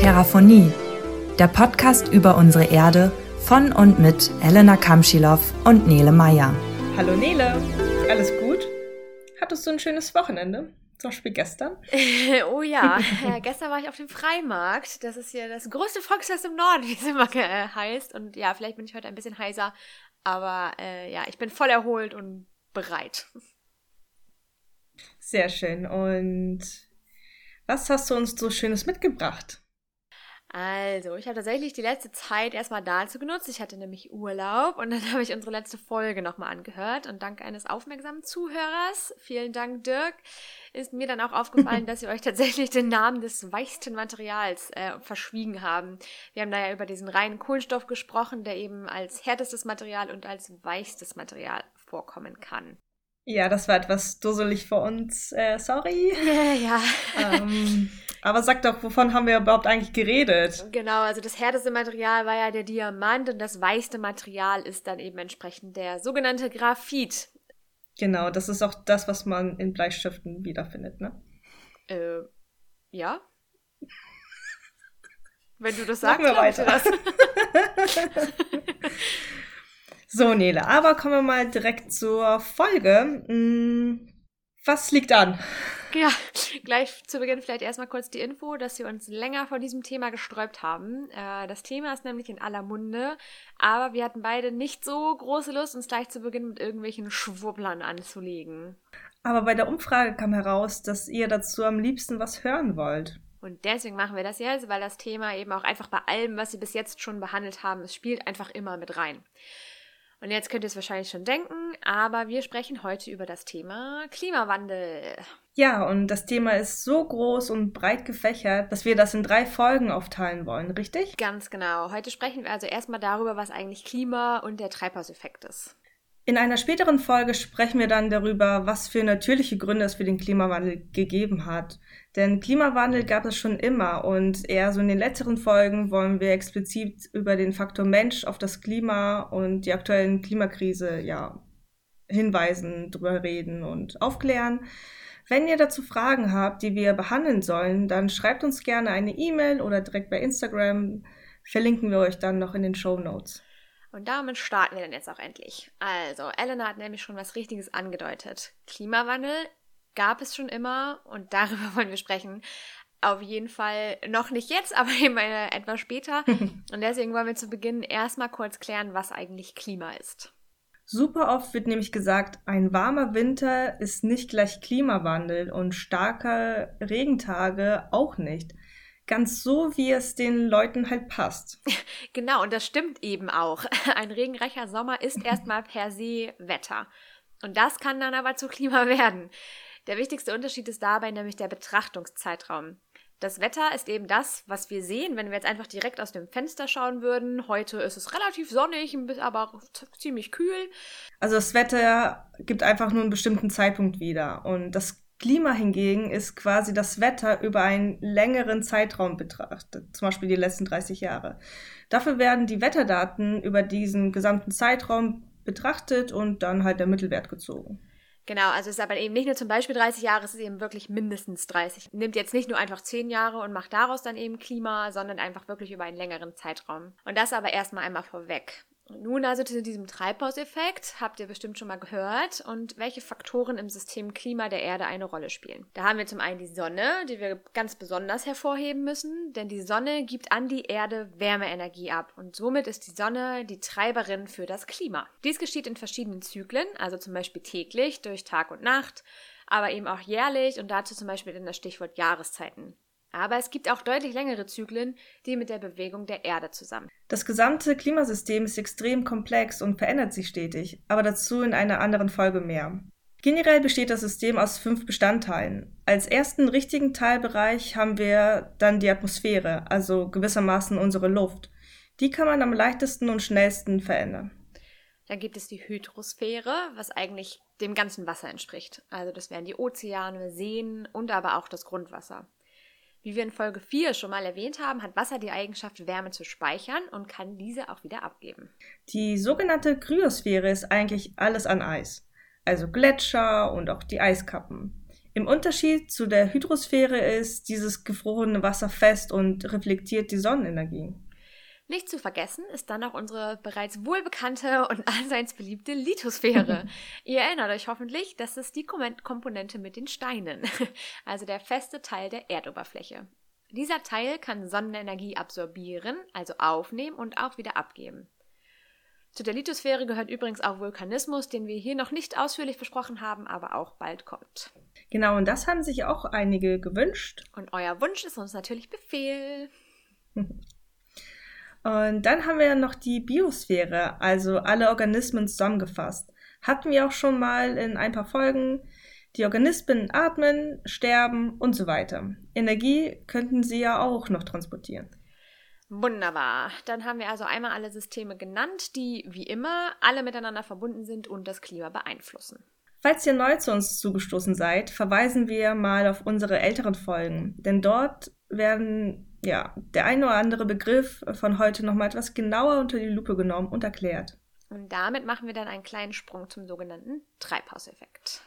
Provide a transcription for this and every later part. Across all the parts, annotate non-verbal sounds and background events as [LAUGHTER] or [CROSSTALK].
Terraphonie, der Podcast über unsere Erde von und mit Elena Kamschilow und Nele Meyer. Hallo Nele, alles gut? Hattest du ein schönes Wochenende? Zum Beispiel gestern? [LAUGHS] oh ja, äh, gestern war ich auf dem Freimarkt. Das ist hier das größte Volksfest im Norden, [LAUGHS] wie es immer äh, heißt. Und ja, vielleicht bin ich heute ein bisschen heiser, aber äh, ja, ich bin voll erholt und bereit. Sehr schön. Und was hast du uns so Schönes mitgebracht? Also, ich habe tatsächlich die letzte Zeit erstmal dazu genutzt. Ich hatte nämlich Urlaub und dann [LAUGHS] habe ich unsere letzte Folge nochmal angehört. Und dank eines aufmerksamen Zuhörers, vielen Dank Dirk, ist mir dann auch aufgefallen, [LAUGHS] dass ihr euch tatsächlich den Namen des weichsten Materials äh, verschwiegen haben. Wir haben da ja über diesen reinen Kohlenstoff gesprochen, der eben als härtestes Material und als weichstes Material vorkommen kann. Ja, das war etwas dusselig für uns. Äh, sorry. [LAUGHS] ja. ähm, aber sag doch, wovon haben wir überhaupt eigentlich geredet? Genau, also das härteste Material war ja der Diamant und das weichste Material ist dann eben entsprechend der sogenannte Graphit. Genau, das ist auch das, was man in Bleistiften wiederfindet, ne? Äh, ja. [LAUGHS] Wenn du das sagst, Machen wir weiter. Das. [LAUGHS] so, Nele, aber kommen wir mal direkt zur Folge. Hm, was liegt an? Ja, gleich zu Beginn vielleicht erstmal kurz die Info, dass wir uns länger vor diesem Thema gesträubt haben. Äh, das Thema ist nämlich in aller Munde, aber wir hatten beide nicht so große Lust, uns gleich zu Beginn mit irgendwelchen Schwurblern anzulegen. Aber bei der Umfrage kam heraus, dass ihr dazu am liebsten was hören wollt. Und deswegen machen wir das jetzt, weil das Thema eben auch einfach bei allem, was wir bis jetzt schon behandelt haben, es spielt einfach immer mit rein. Und jetzt könnt ihr es wahrscheinlich schon denken, aber wir sprechen heute über das Thema Klimawandel. Ja, und das Thema ist so groß und breit gefächert, dass wir das in drei Folgen aufteilen wollen, richtig? Ganz genau. Heute sprechen wir also erstmal darüber, was eigentlich Klima und der Treibhauseffekt ist. In einer späteren Folge sprechen wir dann darüber, was für natürliche Gründe es für den Klimawandel gegeben hat. Denn Klimawandel gab es schon immer und eher so in den letzteren Folgen wollen wir explizit über den Faktor Mensch auf das Klima und die aktuellen Klimakrise ja hinweisen, drüber reden und aufklären. Wenn ihr dazu Fragen habt, die wir behandeln sollen, dann schreibt uns gerne eine E-Mail oder direkt bei Instagram. Verlinken wir euch dann noch in den Show Notes. Und damit starten wir dann jetzt auch endlich. Also, Elena hat nämlich schon was Richtiges angedeutet. Klimawandel gab es schon immer und [LAUGHS] darüber wollen wir sprechen. Auf jeden Fall noch nicht jetzt, [LAUGHS] aber eben etwas später. [LAUGHS] Und deswegen wollen wir zu Beginn erstmal kurz klären, was eigentlich Klima ist. Super oft wird nämlich gesagt, ein warmer Winter ist nicht gleich Klimawandel und starke Regentage auch nicht. Ganz so, wie es den Leuten halt passt. [LAUGHS] Genau, und das stimmt eben auch. [LAUGHS] Ein regenreicher Sommer ist [LAUGHS] erstmal per se Wetter. Und das kann dann aber zu Klima werden. Der wichtigste Unterschied ist dabei nämlich der Betrachtungszeitraum. Das Wetter ist eben das, was wir sehen, wenn wir jetzt einfach direkt aus dem Fenster schauen würden. Heute ist es relativ sonnig, aber ziemlich kühl. Also das Wetter gibt einfach nur einen bestimmten Zeitpunkt wieder. Und das Klima hingegen ist quasi das Wetter über einen längeren Zeitraum betrachtet, zum Beispiel die letzten 30 Jahre. Dafür werden die Wetterdaten über diesen gesamten Zeitraum betrachtet und dann halt der Mittelwert gezogen. Genau, also es ist aber eben nicht nur zum Beispiel 30 Jahre, es ist eben wirklich mindestens 30. Nimmt jetzt nicht nur einfach 10 Jahre und macht daraus dann eben Klima, sondern einfach wirklich über einen längeren Zeitraum. Und das aber erstmal einmal vorweg. Nun also zu diesem Treibhauseffekt habt ihr bestimmt schon mal gehört und welche Faktoren im System Klima der Erde eine Rolle spielen. Da haben wir zum einen die Sonne, die wir ganz besonders hervorheben müssen, denn die Sonne gibt an die Erde Wärmeenergie ab und somit ist die Sonne die Treiberin für das Klima. Dies geschieht in verschiedenen Zyklen, also zum Beispiel täglich durch Tag und Nacht, aber eben auch jährlich und dazu zum Beispiel in das Stichwort Jahreszeiten. Aber es gibt auch deutlich längere Zyklen, die mit der Bewegung der Erde zusammen. Das gesamte Klimasystem ist extrem komplex und verändert sich stetig, aber dazu in einer anderen Folge mehr. Generell besteht das System aus fünf Bestandteilen. Als ersten richtigen Teilbereich haben wir dann die Atmosphäre, also gewissermaßen unsere Luft. Die kann man am leichtesten und schnellsten verändern. Dann gibt es die Hydrosphäre, was eigentlich dem ganzen Wasser entspricht. Also das wären die Ozeane, Seen und aber auch das Grundwasser. Wie wir in Folge 4 schon mal erwähnt haben, hat Wasser die Eigenschaft, Wärme zu speichern und kann diese auch wieder abgeben. Die sogenannte Kryosphäre ist eigentlich alles an Eis, also Gletscher und auch die Eiskappen. Im Unterschied zu der Hydrosphäre ist dieses gefrorene Wasser fest und reflektiert die Sonnenenergie. Nicht zu vergessen ist dann auch unsere bereits wohlbekannte und allseits beliebte Lithosphäre. [LAUGHS] Ihr erinnert euch hoffentlich, das ist die Komponente mit den Steinen, [LAUGHS] also der feste Teil der Erdoberfläche. Dieser Teil kann Sonnenenergie absorbieren, also aufnehmen und auch wieder abgeben. Zu der Lithosphäre gehört übrigens auch Vulkanismus, den wir hier noch nicht ausführlich besprochen haben, aber auch bald kommt. Genau, und das haben sich auch einige gewünscht. Und euer Wunsch ist uns natürlich Befehl. [LAUGHS] Und dann haben wir noch die Biosphäre, also alle Organismen zusammengefasst. Hatten wir auch schon mal in ein paar Folgen. Die Organismen atmen, sterben und so weiter. Energie könnten sie ja auch noch transportieren. Wunderbar. Dann haben wir also einmal alle Systeme genannt, die wie immer alle miteinander verbunden sind und das Klima beeinflussen. Falls ihr neu zu uns zugestoßen seid, verweisen wir mal auf unsere älteren Folgen, denn dort werden ja, der eine oder andere Begriff von heute nochmal etwas genauer unter die Lupe genommen und erklärt. Und damit machen wir dann einen kleinen Sprung zum sogenannten Treibhauseffekt.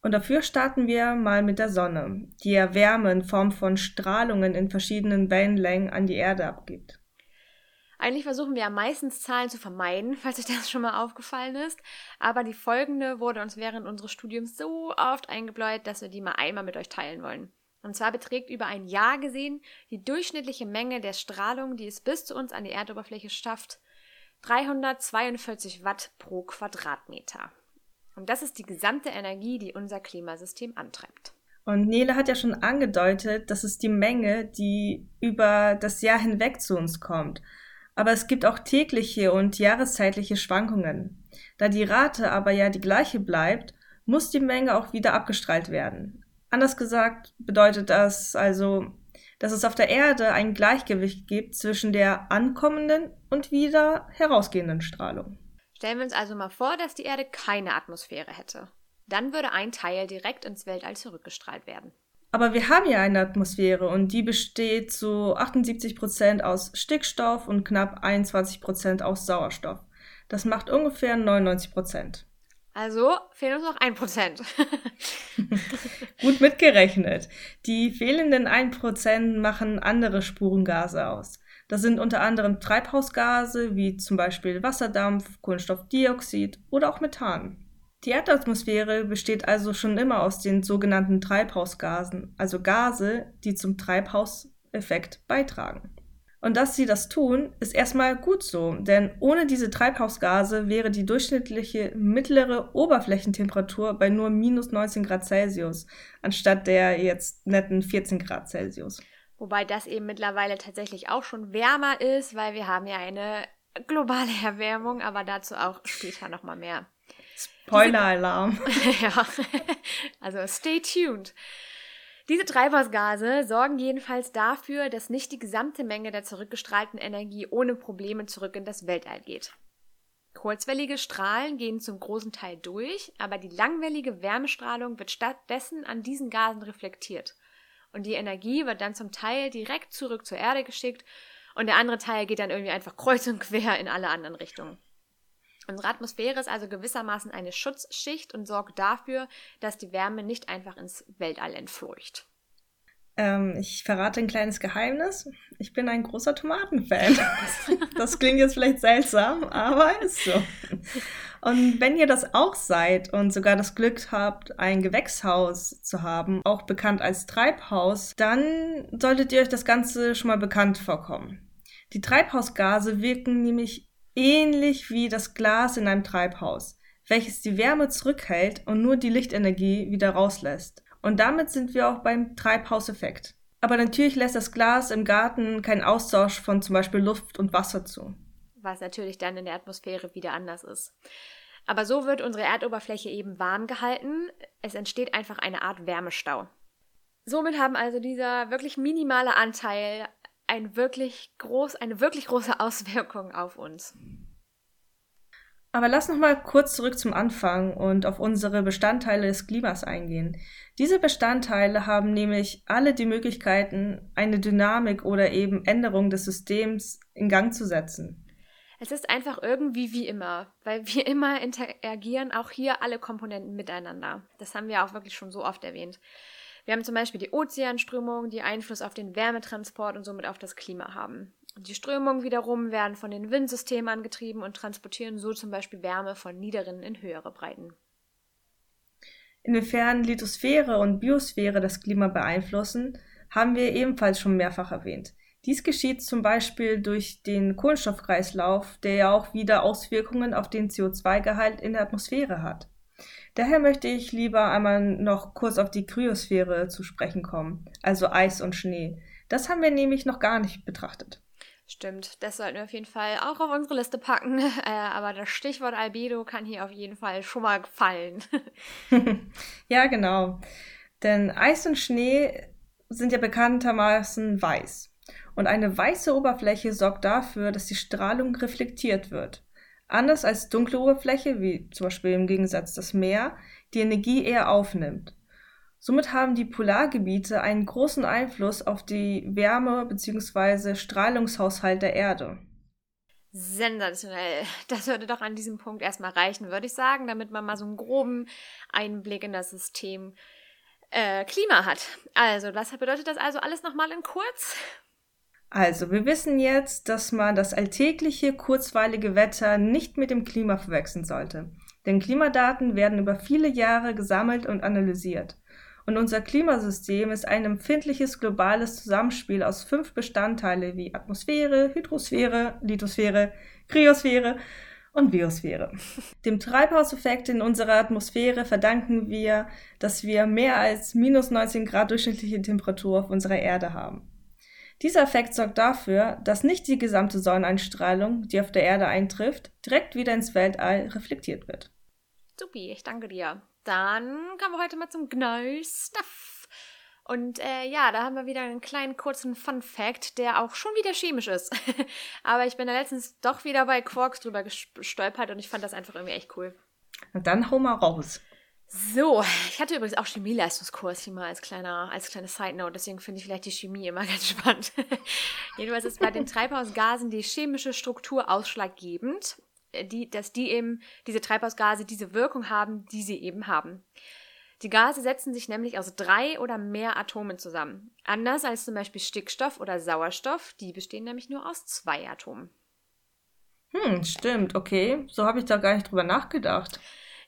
Und dafür starten wir mal mit der Sonne, die ja Wärme in Form von Strahlungen in verschiedenen Wellenlängen an die Erde abgibt. Eigentlich versuchen wir ja meistens Zahlen zu vermeiden, [LAUGHS] falls euch das schon mal aufgefallen ist. Aber die folgende wurde uns während unseres Studiums so oft eingebläut, dass wir die mal einmal mit euch teilen wollen. Und zwar beträgt über ein Jahr gesehen die durchschnittliche Menge der Strahlung, die es bis zu uns an die Erdoberfläche schafft, 342 Watt pro Quadratmeter. Und das ist die gesamte Energie, die unser Klimasystem antreibt. Und Nele hat ja schon angedeutet, das ist die Menge, die über das Jahr hinweg zu uns kommt. Aber es gibt auch tägliche und jahreszeitliche Schwankungen. Da die Rate aber ja die gleiche bleibt, muss die Menge auch wieder abgestrahlt werden. Anders gesagt bedeutet das also, dass es auf der Erde ein Gleichgewicht gibt zwischen der ankommenden und wieder herausgehenden Strahlung. Stellen wir uns also mal vor, dass die Erde keine Atmosphäre hätte. Dann würde ein Teil direkt ins Weltall zurückgestrahlt werden. Aber wir haben ja eine Atmosphäre und die besteht zu 78 Prozent aus Stickstoff und knapp 21 Prozent aus Sauerstoff. Das macht ungefähr 99 Prozent. Also fehlen uns noch ein Prozent. [LAUGHS] Gut mitgerechnet. Die fehlenden ein Prozent machen andere Spurengase aus. Das sind unter anderem Treibhausgase wie zum Beispiel Wasserdampf, Kohlenstoffdioxid oder auch Methan. Die Erdatmosphäre besteht also schon immer aus den sogenannten Treibhausgasen, also Gase, die zum Treibhauseffekt beitragen. Und dass sie das tun, ist erstmal gut so, denn ohne diese Treibhausgase wäre die durchschnittliche mittlere Oberflächentemperatur bei nur minus 19 Grad Celsius, anstatt der jetzt netten 14 Grad Celsius. Wobei das eben mittlerweile tatsächlich auch schon wärmer ist, weil wir haben ja eine globale [LAUGHS] Erwärmung, aber dazu auch später nochmal mehr. Spoiler-Alarm. [LAUGHS] ja, also stay tuned. Diese Treibhausgase sorgen jedenfalls dafür, dass nicht die gesamte Menge der zurückgestrahlten Energie ohne Probleme zurück in das Weltall geht. Kurzwellige Strahlen gehen zum großen Teil durch, aber die langwellige Wärmestrahlung wird stattdessen an diesen Gasen reflektiert. Und die Energie wird dann zum Teil direkt zurück zur Erde geschickt und der andere Teil geht dann irgendwie einfach kreuz und quer in alle anderen Richtungen. Unsere Atmosphäre ist also gewissermaßen eine Schutzschicht und sorgt dafür, dass die Wärme nicht einfach ins Weltall entfleucht. Ähm, ich verrate ein kleines Geheimnis. Ich bin ein großer Tomatenfan. [LAUGHS] das klingt jetzt vielleicht seltsam, aber ist so. Und wenn ihr das auch seid und sogar das Glück habt, ein Gewächshaus zu haben, auch bekannt als Treibhaus, dann solltet ihr euch das Ganze schon mal bekannt vorkommen. Die Treibhausgase wirken nämlich ähnlich wie das Glas in einem Treibhaus, welches die Wärme zurückhält und nur die Lichtenergie wieder rauslässt. Und damit sind wir auch beim Treibhauseffekt. Aber natürlich lässt das Glas im Garten keinen Austausch von zum Beispiel Luft und Wasser zu. Was natürlich dann in der Atmosphäre wieder anders ist. Aber so wird unsere Erdoberfläche eben warm gehalten. Es entsteht einfach eine Art Wärmestau. Somit haben also dieser wirklich minimale Anteil ein wirklich groß, eine wirklich große [LAUGHS] Auswirkung auf uns. Aber lass noch mal kurz zurück zum Anfang und auf unsere Bestandteile des Klimas eingehen. Diese Bestandteile haben nämlich alle die Möglichkeiten, eine Dynamik oder eben Änderung des Systems in Gang zu setzen. Es ist einfach irgendwie wie immer, weil wir [LAUGHS] immer interagieren auch hier alle Komponenten miteinander. Das haben wir auch wirklich schon so oft erwähnt. Wir haben zum Beispiel die Ozeanströmungen, die Einfluss auf den Wärmetransport und somit auf das Klima haben. Die Strömungen wiederum werden von den Windsystemen angetrieben und transportieren so zum Beispiel Wärme von niederen in höhere Breiten. Inwiefern Lithosphäre und Biosphäre das Klima beeinflussen, haben wir ebenfalls schon mehrfach erwähnt. Dies geschieht zum Beispiel durch den Kohlenstoffkreislauf, der ja auch wieder Auswirkungen auf den CO2-Gehalt in der Atmosphäre hat. Daher möchte ich lieber einmal noch kurz auf die Kryosphäre zu sprechen kommen, also Eis und Schnee. Das haben wir nämlich noch gar nicht betrachtet. Stimmt, das sollten wir auf jeden Fall auch auf unsere Liste packen. [LAUGHS] Äh, aber das Stichwort Albedo kann hier auf jeden Fall schon mal fallen. [LAUGHS] ja, genau. Denn Eis und Schnee sind ja bekanntermaßen weiß. Und eine weiße Oberfläche sorgt dafür, dass die Strahlung reflektiert wird. Anders als dunkle Oberfläche, wie zum Beispiel im Gegensatz das Meer, die Energie eher aufnimmt. Somit haben die Polargebiete einen großen Einfluss auf die Wärme- bzw. Strahlungshaushalt der Erde. Sensationell. Das würde doch an diesem Punkt erstmal reichen, würde ich sagen, damit man mal so einen groben Einblick in das System äh, Klima hat. Also, was bedeutet das also alles nochmal in kurz? Also, wir wissen jetzt, dass man das alltägliche, kurzweilige Wetter nicht mit dem Klima verwechseln sollte. Denn Klimadaten werden über viele Jahre gesammelt und analysiert. Und unser Klimasystem ist ein empfindliches globales Zusammenspiel aus fünf Bestandteile wie Atmosphäre, Hydrosphäre, Lithosphäre, Kryosphäre und Biosphäre. [LAUGHS] Dem Treibhauseffekt in unserer Atmosphäre verdanken wir, dass wir mehr als minus 19 Grad durchschnittliche Temperatur auf unserer Erde haben. Dieser Effekt sorgt dafür, dass nicht die gesamte Sonneneinstrahlung, die auf der Erde eintrifft, direkt wieder ins Weltall reflektiert wird. Supi, ich danke dir. Dann kommen wir heute mal zum Gneu-Stuff. Und äh, ja, da haben wir wieder einen kleinen kurzen Fun Fact, der auch schon wieder chemisch ist. [LAUGHS] Aber ich bin da letztens doch wieder bei Quarks drüber gestolpert und ich fand das einfach irgendwie echt cool. Und dann hau mal raus. So, ich hatte übrigens auch Chemieleistungskurs hier mal als kleiner, als kleine Side Note, deswegen finde ich vielleicht die Chemie immer [LAUGHS] ganz spannend. Jedenfalls ist bei den Treibhausgasen die chemische Struktur ausschlaggebend, äh, die, dass die eben, diese Treibhausgase diese Wirkung haben, die sie eben haben. Die Gase setzen sich nämlich aus drei oder mehr Atomen zusammen. Anders als zum Beispiel Stickstoff oder Sauerstoff, die bestehen nämlich nur aus zwei Atomen. Hm, stimmt, okay. So habe ich da gar nicht drüber nachgedacht.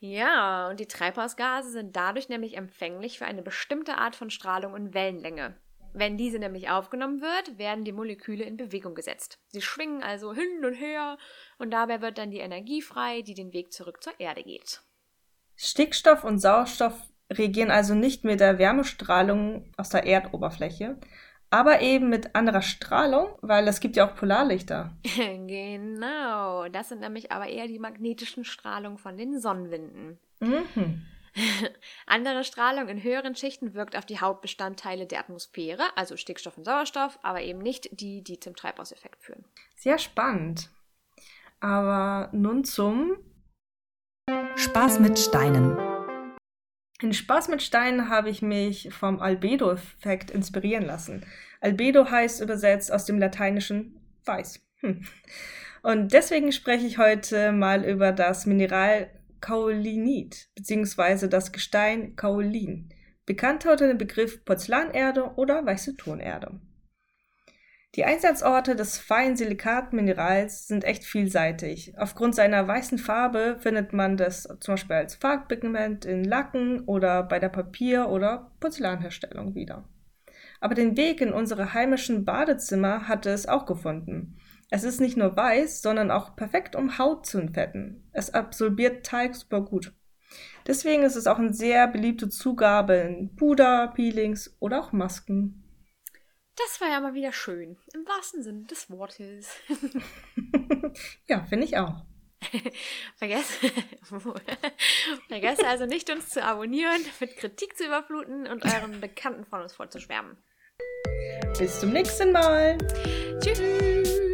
Ja, und die Treibhausgase sind dadurch nämlich empfänglich für eine bestimmte Art von Strahlung und Wellenlänge. Wenn diese nämlich aufgenommen wird, werden die Moleküle in Bewegung gesetzt. Sie schwingen also hin und her und dabei wird dann die Energie frei, die den Weg zurück zur Erde geht. Stickstoff und Sauerstoff reagieren also nicht mit der Wärmestrahlung aus der Erdoberfläche, aber eben mit anderer Strahlung, weil es gibt ja auch Polarlichter. [LAUGHS] genau, das sind nämlich aber eher die magnetischen Strahlungen von den Sonnenwinden. Mhm. [LAUGHS] Andere Strahlung in höheren Schichten wirkt auf die Hauptbestandteile der Atmosphäre, also Stickstoff und Sauerstoff, aber eben nicht die, die zum Treibhauseffekt führen. Sehr spannend. Aber nun zum Spaß mit Steinen. In Spaß mit Steinen habe ich mich vom Albedo-Effekt inspirieren lassen. Albedo heißt übersetzt aus dem Lateinischen weiß. Hm. Und deswegen spreche ich heute mal über das Mineral Kaolinit beziehungsweise das Gestein Kaolin, bekannt unter dem Begriff Porzellanerde oder weiße Tonerde. Die Einsatzorte des feinen Silikatminerals sind echt vielseitig. Aufgrund seiner weißen Farbe findet man das zum Beispiel als Farbpigment in Lacken oder bei der Papier- oder Porzellanherstellung wieder. Aber den Weg in unsere heimischen Badezimmer hatte es auch gefunden. Es ist nicht nur weiß, sondern auch perfekt, um Haut zu entfetten. Es absorbiert Teig super gut. Deswegen ist es auch eine sehr beliebte Zugabe in Puder, Peelings oder auch Masken. Das war ja mal wieder schön, im wahrsten Sinne des Wortes. [LAUGHS] ja, finde ich auch. [LAUGHS] Vergesst, vergesst [LAUGHS] also nicht, uns zu abonnieren, mit Kritik zu überfluten und euren Bekannten von uns vorzuschwärmen. Bis zum nächsten Mal. Tschüss.